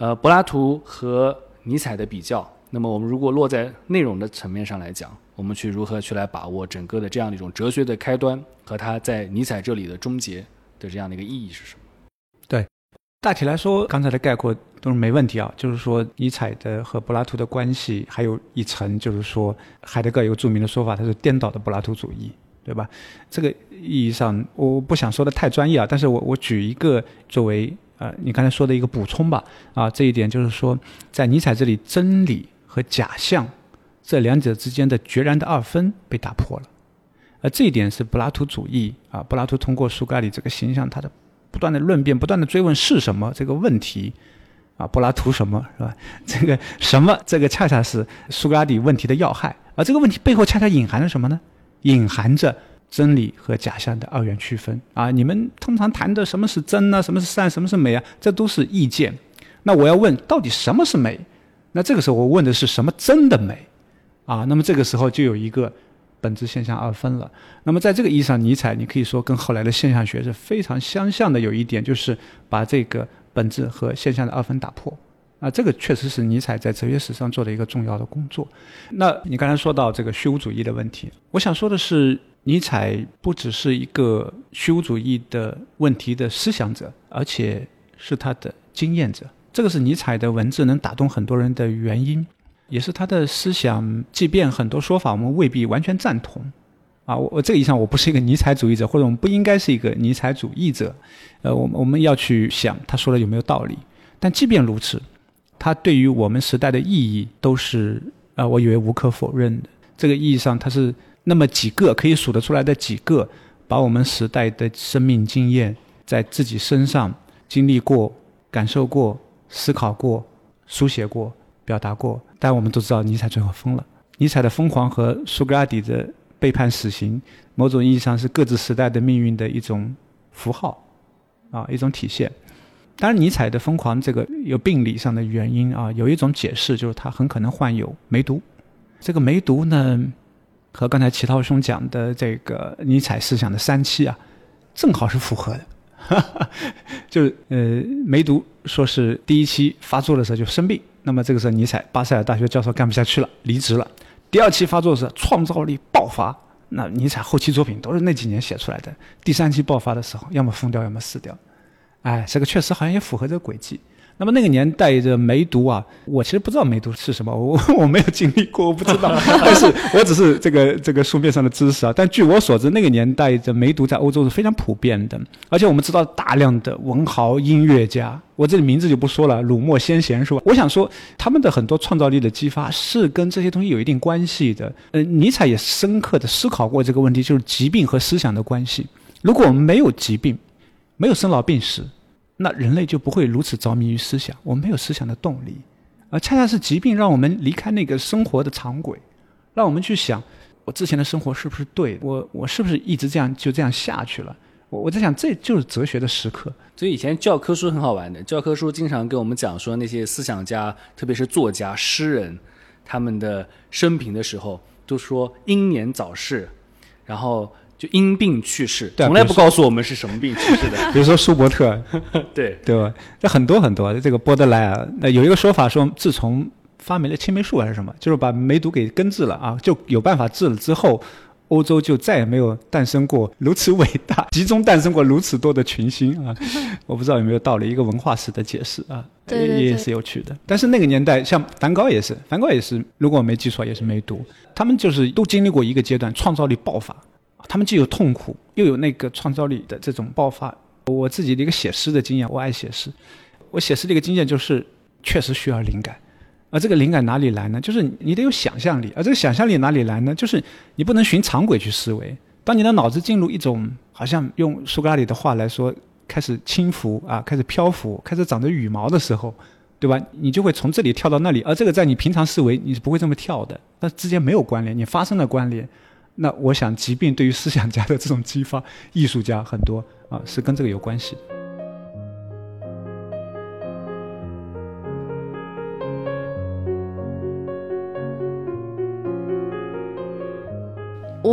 呃，柏拉图和尼采的比较，那么我们如果落在内容的层面上来讲，我们去如何去来把握整个的这样的一种哲学的开端和它在尼采这里的终结的这样的一个意义是什么？对，大体来说，刚才的概括都是没问题啊。就是说，尼采的和柏拉图的关系还有一层，就是说，海德格尔有个著名的说法，他是颠倒的柏拉图主义，对吧？这个意义上，我不想说的太专业啊，但是我我举一个作为。呃，你刚才说的一个补充吧，啊，这一点就是说，在尼采这里，真理和假象这两者之间的决然的二分被打破了，而这一点是柏拉图主义啊，柏拉图通过苏格拉底这个形象，他的不断的论辩，不断的追问是什么这个问题，啊，柏拉图什么是吧？[laughs] 这个什么，这个恰恰是苏格拉底问题的要害，而这个问题背后恰恰隐含着什么呢？隐含着。真理和假象的二元区分啊！你们通常谈的什么是真呢？什么是善？什么是美啊？这都是意见。那我要问，到底什么是美？那这个时候我问的是什么真的美？啊，那么这个时候就有一个本质现象二分了。那么在这个意义上，尼采你可以说跟后来的现象学是非常相像的。有一点就是把这个本质和现象的二分打破。啊，这个确实是尼采在哲学史上做的一个重要的工作。那你刚才说到这个虚无主义的问题，我想说的是。尼采不只是一个虚无主义的问题的思想者，而且是他的经验者。这个是尼采的文字能打动很多人的原因，也是他的思想。即便很多说法我们未必完全赞同，啊，我我这个意义上我不是一个尼采主义者，或者我们不应该是一个尼采主义者。呃，我们我们要去想他说的有没有道理。但即便如此，他对于我们时代的意义都是啊，我以为无可否认的。这个意义上，他是。那么几个可以数得出来的几个，把我们时代的生命经验在自己身上经历过、感受过、思考过、书写过、表达过。但我们都知道，尼采最后疯了。尼采的疯狂和苏格拉底的被判死刑，某种意义上是各自时代的命运的一种符号，啊，一种体现。当然，尼采的疯狂这个有病理上的原因啊，有一种解释就是他很可能患有梅毒。这个梅毒呢？和刚才齐涛兄讲的这个尼采思想的三期啊，正好是符合的。[laughs] 就是呃，梅毒说是第一期发作的时候就生病，那么这个时候尼采巴塞尔大学教授干不下去了，离职了。第二期发作时创造力爆发，那尼采后期作品都是那几年写出来的。第三期爆发的时候，要么疯掉，要么死掉。哎，这个确实好像也符合这个轨迹。那么那个年代的梅毒啊，我其实不知道梅毒是什么，我 [laughs] 我没有经历过，我不知道。[laughs] 但是我只是这个 [laughs] 这个书面上的知识啊。但据我所知，那个年代的梅毒在欧洲是非常普遍的，而且我们知道大量的文豪、音乐家，我这里名字就不说了，鲁墨、先贤是吧？我想说，他们的很多创造力的激发是跟这些东西有一定关系的。呃，尼采也深刻的思考过这个问题，就是疾病和思想的关系。如果我们没有疾病，没有生老病死。那人类就不会如此着迷于思想，我们没有思想的动力，而恰恰是疾病让我们离开那个生活的常轨，让我们去想，我之前的生活是不是对？我我是不是一直这样就这样下去了？我我在想，这就是哲学的时刻。所以以前教科书很好玩的，教科书经常跟我们讲说那些思想家，特别是作家、诗人，他们的生平的时候，都说英年早逝，然后就因病去世，从来不告诉我们是什么病去世的。比如说 [laughs] 舒伯特，[laughs] 对对吧？这很多很多，这个波德莱尔，那有一个说法说，自从发明了青霉素还是什么，就是把梅毒给根治了啊，就有办法治了之后。欧洲就再也没有诞生过如此伟大、[laughs] 集中诞生过如此多的群星啊！我不知道有没有道理，一个文化史的解释啊，也也是有趣的。但是那个年代，像梵高也是，梵高也是，如果我没记错，也是梅毒。他们就是都经历过一个阶段，创造力爆发。他们既有痛苦，又有那个创造力的这种爆发。我自己的一个写诗的经验，我爱写诗。我写诗的一个经验就是，确实需要灵感。而这个灵感哪里来呢？就是你得有想象力，而这个想象力哪里来呢？就是你不能循常轨去思维。当你的脑子进入一种好像用苏格拉底的话来说，开始轻浮啊，开始漂浮，开始长着羽毛的时候，对吧？你就会从这里跳到那里，而这个在你平常思维你是不会这么跳的，那之间没有关联，你发生了关联。那我想，疾病对于思想家的这种激发，艺术家很多啊，是跟这个有关系。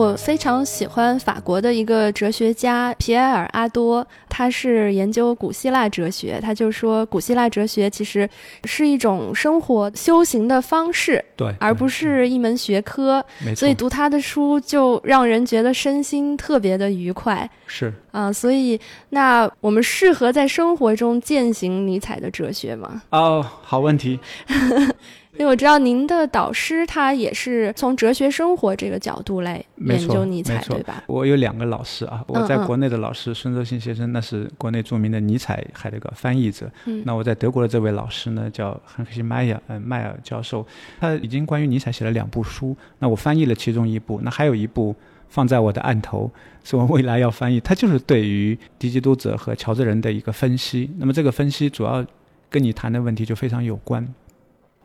我非常喜欢法国的一个哲学家皮埃尔·阿多，他是研究古希腊哲学。他就说，古希腊哲学其实是一种生活修行的方式，对，而不是一门学科。所以读他的书就让人觉得身心特别的愉快。是啊，所以那我们适合在生活中践行尼采的哲学吗？哦，好问题。[laughs] 因为我知道您的导师他也是从哲学生活这个角度来研究尼采，对吧？我有两个老师啊，我在国内的老师孙泽新先生，那是国内著名的尼采海德格翻译者。那我在德国的这位老师呢，叫亨西迈尔，嗯，迈尔教授，他已经关于尼采写了两部书。那我翻译了其中一部，那还有一部放在我的案头，是我未来要翻译。他就是对于迪基督者和乔治人的一个分析。那么这个分析主要跟你谈的问题就非常有关。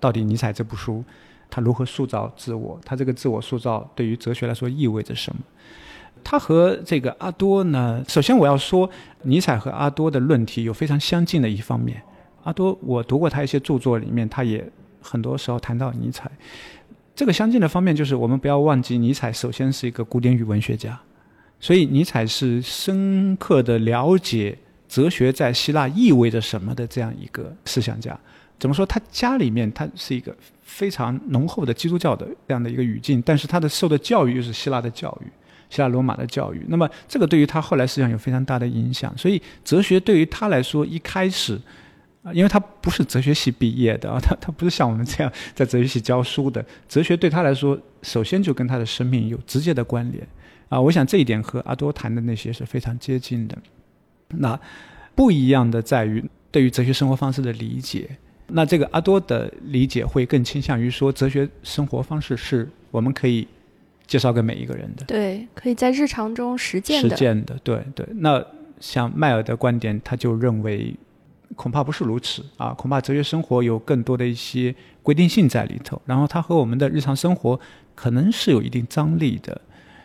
到底尼采这部书，他如何塑造自我？他这个自我塑造对于哲学来说意味着什么？他和这个阿多呢？首先我要说，尼采和阿多的论题有非常相近的一方面。阿多，我读过他一些著作，里面他也很多时候谈到尼采。这个相近的方面就是，我们不要忘记，尼采首先是一个古典语文学家，所以尼采是深刻的了解哲学在希腊意味着什么的这样一个思想家。怎么说？他家里面他是一个非常浓厚的基督教的这样的一个语境，但是他的受的教育又是希腊的教育，希腊罗马的教育。那么这个对于他后来实际上有非常大的影响。所以哲学对于他来说，一开始啊，因为他不是哲学系毕业的啊，他 [laughs] 他不是像我们这样在哲学系教书的。哲学对他来说，首先就跟他的生命有直接的关联啊。我想这一点和阿多谈的那些是非常接近的。那不一样的在于对于哲学生活方式的理解。那这个阿多的理解会更倾向于说，哲学生活方式是我们可以介绍给每一个人的，对，可以在日常中实践的。实践的，对对。那像迈尔的观点，他就认为恐怕不是如此啊，恐怕哲学生活有更多的一些规定性在里头，然后它和我们的日常生活可能是有一定张力的。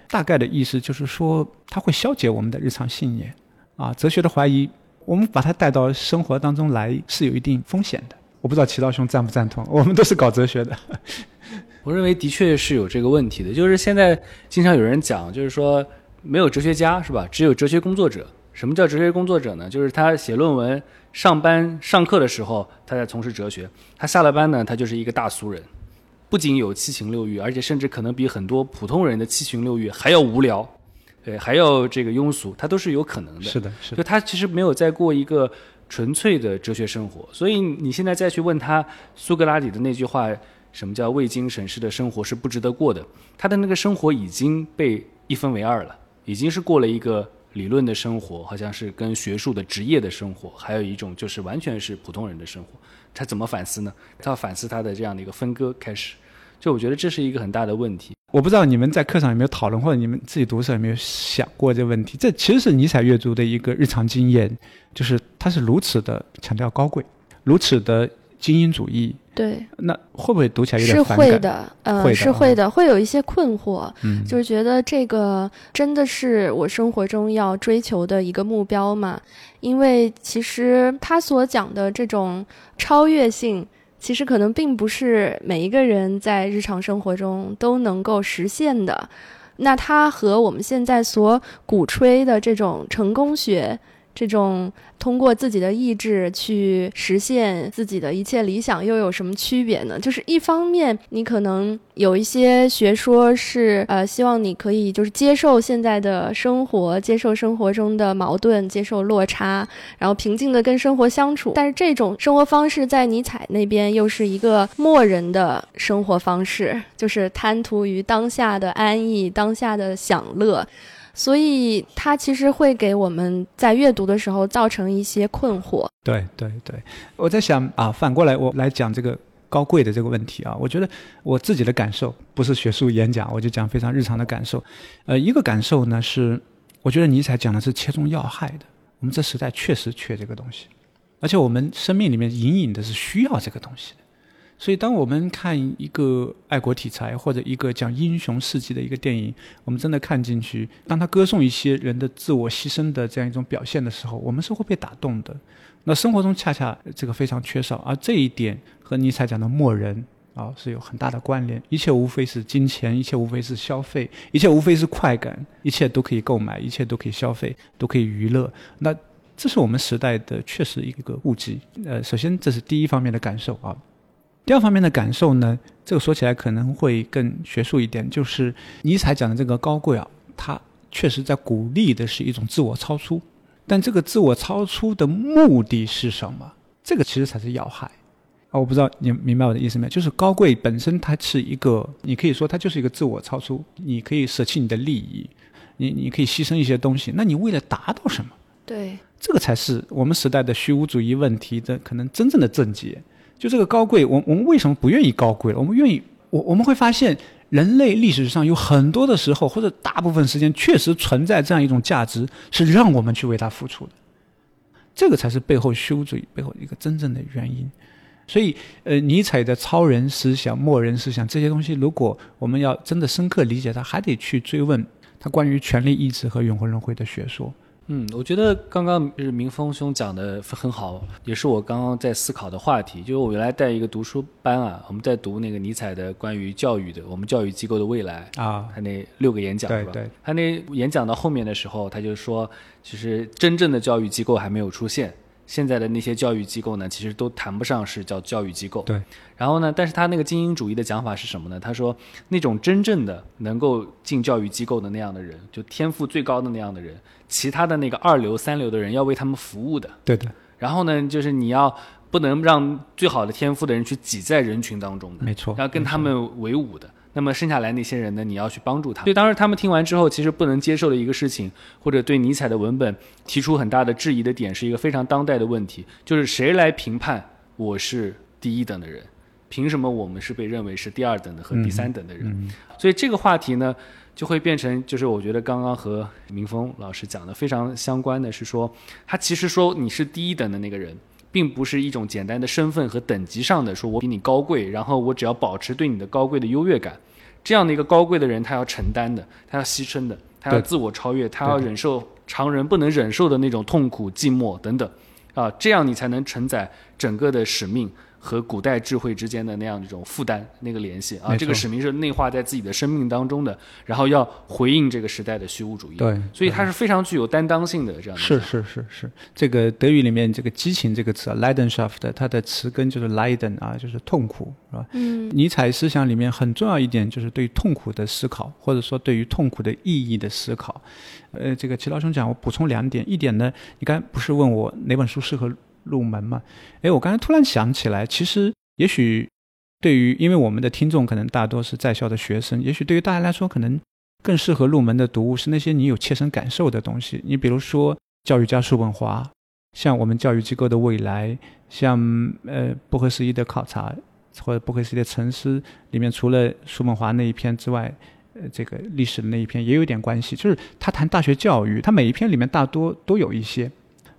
大概的意思就是说，它会消解我们的日常信念啊。哲学的怀疑，我们把它带到生活当中来是有一定风险的。我不知道齐道兄赞不赞同？[laughs] 我们都是搞哲学的。[laughs] 我认为的确是有这个问题的，就是现在经常有人讲，就是说没有哲学家是吧？只有哲学工作者。什么叫哲学工作者呢？就是他写论文、上班、上课的时候他在从事哲学，他下了班呢，他就是一个大俗人，不仅有七情六欲，而且甚至可能比很多普通人的七情六欲还要无聊，对，还要这个庸俗，他都是有可能的。是的，是的。就他其实没有在过一个。纯粹的哲学生活，所以你现在再去问他苏格拉底的那句话，什么叫未经审视的生活是不值得过的？他的那个生活已经被一分为二了，已经是过了一个理论的生活，好像是跟学术的职业的生活，还有一种就是完全是普通人的生活。他怎么反思呢？他要反思他的这样的一个分割开始，就我觉得这是一个很大的问题。我不知道你们在课上有没有讨论，或者你们自己读的时候有没有想过这个问题？这其实是尼采阅读的一个日常经验，就是他是如此的强调高贵，如此的精英主义，对，那会不会读起来有点反感？会的，呃，会的是会的，会有一些困惑，嗯，就是觉得这个真的是我生活中要追求的一个目标嘛？因为其实他所讲的这种超越性，其实可能并不是每一个人在日常生活中都能够实现的。那它和我们现在所鼓吹的这种成功学。这种通过自己的意志去实现自己的一切理想，又有什么区别呢？就是一方面，你可能有一些学说是呃，希望你可以就是接受现在的生活，接受生活中的矛盾，接受落差，然后平静的跟生活相处。但是这种生活方式在尼采那边又是一个默人的生活方式，就是贪图于当下的安逸，当下的享乐。所以它其实会给我们在阅读的时候造成一些困惑。对对对，我在想啊，反过来我来讲这个高贵的这个问题啊，我觉得我自己的感受不是学术演讲，我就讲非常日常的感受。呃，一个感受呢是，我觉得尼采讲的是切中要害的，我们这时代确实缺这个东西，而且我们生命里面隐隐的是需要这个东西的。所以，当我们看一个爱国题材或者一个讲英雄事迹的一个电影，我们真的看进去，当他歌颂一些人的自我牺牲的这样一种表现的时候，我们是会被打动的。那生活中恰恰这个非常缺少，而这一点和尼采讲的默人啊是有很大的关联。一切无非是金钱，一切无非是消费，一切无非是快感，一切都可以购买，一切都可以消费，都可以娱乐。那这是我们时代的确实一个误解。呃，首先这是第一方面的感受啊。第二方面的感受呢，这个说起来可能会更学术一点，就是尼采讲的这个高贵啊，它确实在鼓励的是一种自我超出，但这个自我超出的目的是什么？这个其实才是要害啊！我不知道你明白我的意思没有？就是高贵本身它是一个，你可以说它就是一个自我超出，你可以舍弃你的利益，你你可以牺牲一些东西，那你为了达到什么？对，这个才是我们时代的虚无主义问题的可能真正的症结。就这个高贵，我我们为什么不愿意高贵了？我们愿意，我我们会发现，人类历史上有很多的时候，或者大部分时间，确实存在这样一种价值，是让我们去为它付出的。这个才是背后虚无主义背后一个真正的原因。所以，呃，尼采的超人思想、末人思想这些东西，如果我们要真的深刻理解它，还得去追问他关于权力意志和永恒轮回的学说。嗯，我觉得刚刚是明峰兄讲的很好，也是我刚刚在思考的话题。就是我原来带一个读书班啊，我们在读那个尼采的关于教育的，我们教育机构的未来啊，他那六个演讲对吧？他那演讲到后面的时候，他就说，其实真正的教育机构还没有出现。现在的那些教育机构呢，其实都谈不上是叫教育机构。对。然后呢，但是他那个精英主义的讲法是什么呢？他说，那种真正的能够进教育机构的那样的人，就天赋最高的那样的人，其他的那个二流、三流的人要为他们服务的。对的。然后呢，就是你要不能让最好的天赋的人去挤在人群当中的，没错，要跟他们为伍的。那么剩下来那些人呢？你要去帮助他。所以当时他们听完之后，其实不能接受的一个事情，或者对尼采的文本提出很大的质疑的点，是一个非常当代的问题，就是谁来评判我是第一等的人？凭什么我们是被认为是第二等的和第三等的人？所以这个话题呢，就会变成，就是我觉得刚刚和明峰老师讲的非常相关的是说，他其实说你是第一等的那个人。并不是一种简单的身份和等级上的说，我比你高贵，然后我只要保持对你的高贵的优越感，这样的一个高贵的人，他要承担的，他要牺牲的，他要自我超越，他要忍受常人不能忍受的那种痛苦、寂寞等等，啊，这样你才能承载整个的使命。和古代智慧之间的那样一种负担，那个联系啊，这个使命是内化在自己的生命当中的，然后要回应这个时代的虚无主义。对，所以它是非常具有担当性的这样的。是是是是，这个德语里面这个激情这个词啊，Leidenschaft，它的词根就是 Leiden 啊，就是痛苦，是吧？嗯。尼采思想里面很重要一点就是对痛苦的思考，或者说对于痛苦的意义的思考。呃，这个齐老兄讲，我补充两点，一点呢，你刚不是问我哪本书适合？入门嘛？哎，我刚才突然想起来，其实也许对于，因为我们的听众可能大多是在校的学生，也许对于大家来说，可能更适合入门的读物是那些你有切身感受的东西。你比如说教育家叔本华，像我们教育机构的未来，像呃不合时宜的考察或者不合时宜的沉思里面，除了叔本华那一篇之外，呃，这个历史的那一篇也有点关系，就是他谈大学教育，他每一篇里面大多都有一些。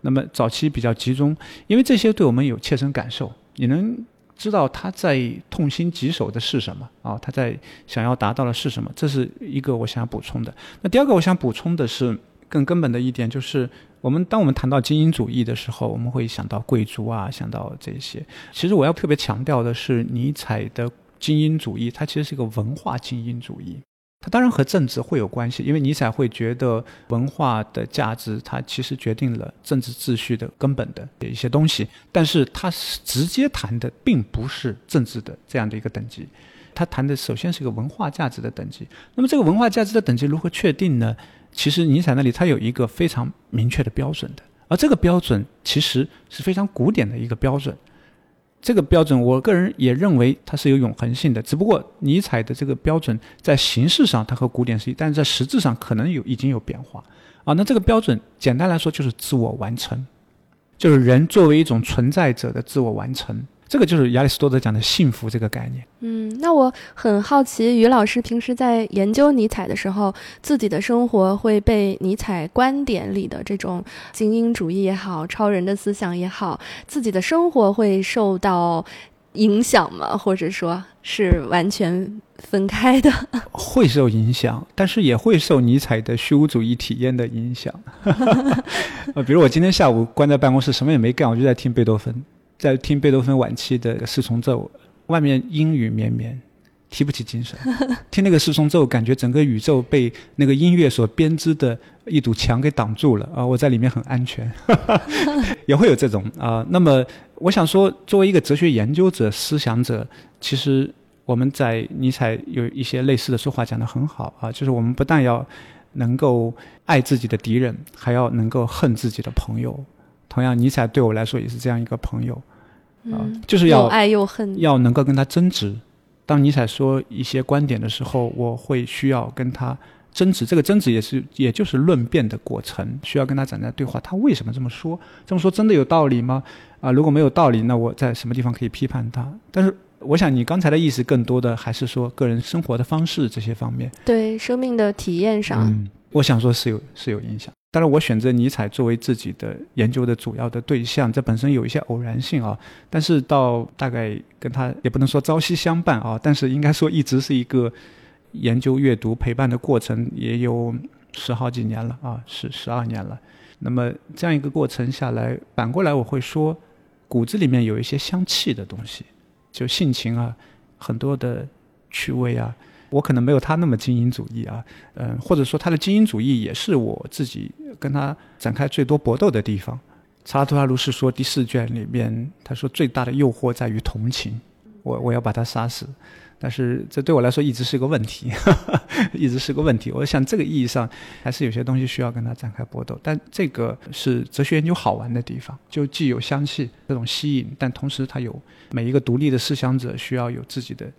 那么早期比较集中，因为这些对我们有切身感受，你能知道他在痛心疾首的是什么啊？他在想要达到的是什么？这是一个我想要补充的。那第二个我想补充的是更根本的一点，就是我们当我们谈到精英主义的时候，我们会想到贵族啊，想到这些。其实我要特别强调的是，尼采的精英主义，它其实是一个文化精英主义。它当然和政治会有关系，因为尼采会觉得文化的价值，它其实决定了政治秩序的根本的一些东西。但是他直接谈的并不是政治的这样的一个等级，他谈的首先是一个文化价值的等级。那么这个文化价值的等级如何确定呢？其实尼采那里他有一个非常明确的标准的，而这个标准其实是非常古典的一个标准。这个标准，我个人也认为它是有永恒性的。只不过尼采的这个标准在形式上它和古典是一，但是在实质上可能有已经有变化啊。那这个标准简单来说就是自我完成，就是人作为一种存在者的自我完成。这个就是亚里士多德讲的幸福这个概念。嗯，那我很好奇，于老师平时在研究尼采的时候，自己的生活会被尼采观点里的这种精英主义也好、超人的思想也好，自己的生活会受到影响吗？或者说是完全分开的？[laughs] 会受影响，但是也会受尼采的虚无主义体验的影响。呃，比如我今天下午关在办公室，什么也没干，我就在听贝多芬。在听贝多芬晚期的四重奏，外面阴雨绵绵，提不起精神。[laughs] 听那个四重奏，感觉整个宇宙被那个音乐所编织的一堵墙给挡住了啊！我在里面很安全，[laughs] 也会有这种啊。那么，我想说，作为一个哲学研究者、思想者，其实我们在尼采有一些类似的说话讲得很好啊，就是我们不但要能够爱自己的敌人，还要能够恨自己的朋友。同样，尼采对我来说也是这样一个朋友，啊，就是要又爱又恨，要能够跟他争执。当尼采说一些观点的时候，我会需要跟他争执。这个争执也是，也就是论辩的过程，需要跟他展开对话。他为什么这么说？这么说真的有道理吗？啊，如果没有道理，那我在什么地方可以批判他？但是，我想你刚才的意思更多的还是说个人生活的方式这些方面，对生命的体验上，嗯，我想说是有是有影响。当然，我选择尼采作为自己的研究的主要的对象，这本身有一些偶然性啊。但是到大概跟他也不能说朝夕相伴啊，但是应该说一直是一个研究、阅读、陪伴的过程，也有十好几年了啊，十十二年了。那么这样一个过程下来，反过来我会说，骨子里面有一些香气的东西，就性情啊，很多的趣味啊。我可能没有他那么精英主义啊，嗯，或者说他的精英主义也是我自己跟他展开最多搏斗的地方。查拉图拉如是说第四卷里面，他说最大的诱惑在于同情，我我要把他杀死，但是这对我来说一直是个问题，[laughs] 一直是个问题。我想这个意义上还是有些东西需要跟他展开搏斗，但这个是哲学研究好玩的地方，就既有香气这种吸引，但同时它有每一个独立的思想者需要有自己的。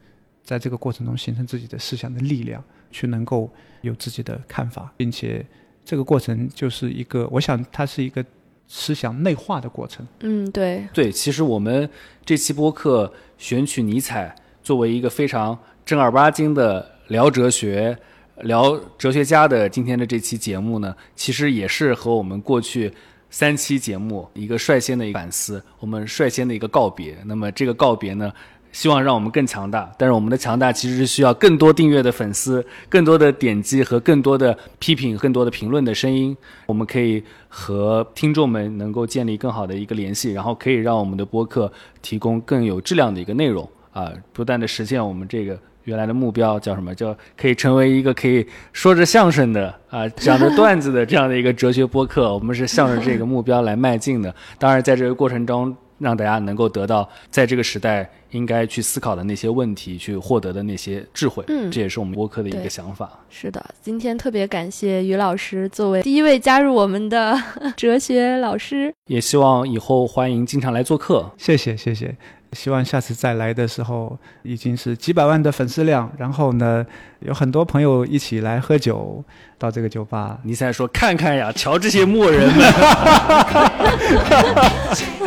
在这个过程中形成自己的思想的力量，去能够有自己的看法，并且这个过程就是一个，我想它是一个思想内化的过程。嗯，对，对。其实我们这期播客选取尼采作为一个非常正儿八经的聊哲学、聊哲学家的今天的这期节目呢，其实也是和我们过去三期节目一个率先的一个反思，我们率先的一个告别。那么这个告别呢？希望让我们更强大，但是我们的强大其实是需要更多订阅的粉丝、更多的点击和更多的批评、更多的评论的声音。我们可以和听众们能够建立更好的一个联系，然后可以让我们的播客提供更有质量的一个内容啊，不断的实现我们这个原来的目标，叫什么？叫可以成为一个可以说着相声的啊、讲着段子的这样的一个哲学播客。我们是向着这个目标来迈进的。当然，在这个过程中。让大家能够得到在这个时代应该去思考的那些问题，去获得的那些智慧。嗯，这也是我们播客的一个想法。是的，今天特别感谢于老师作为第一位加入我们的哲学老师，也希望以后欢迎经常来做客。谢谢，谢谢。希望下次再来的时候已经是几百万的粉丝量，然后呢，有很多朋友一起来喝酒，到这个酒吧。你在说看看呀，瞧这些墨人们。[laughs]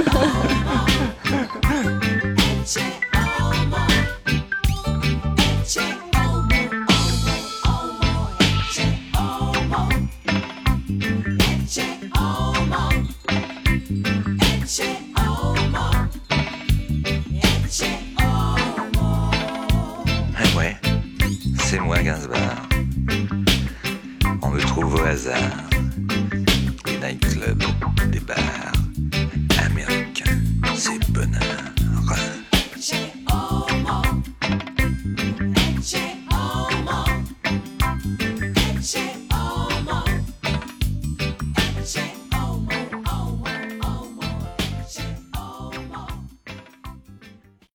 On me trouve au hasard des nightclubs, des bars américains, c'est bonheur.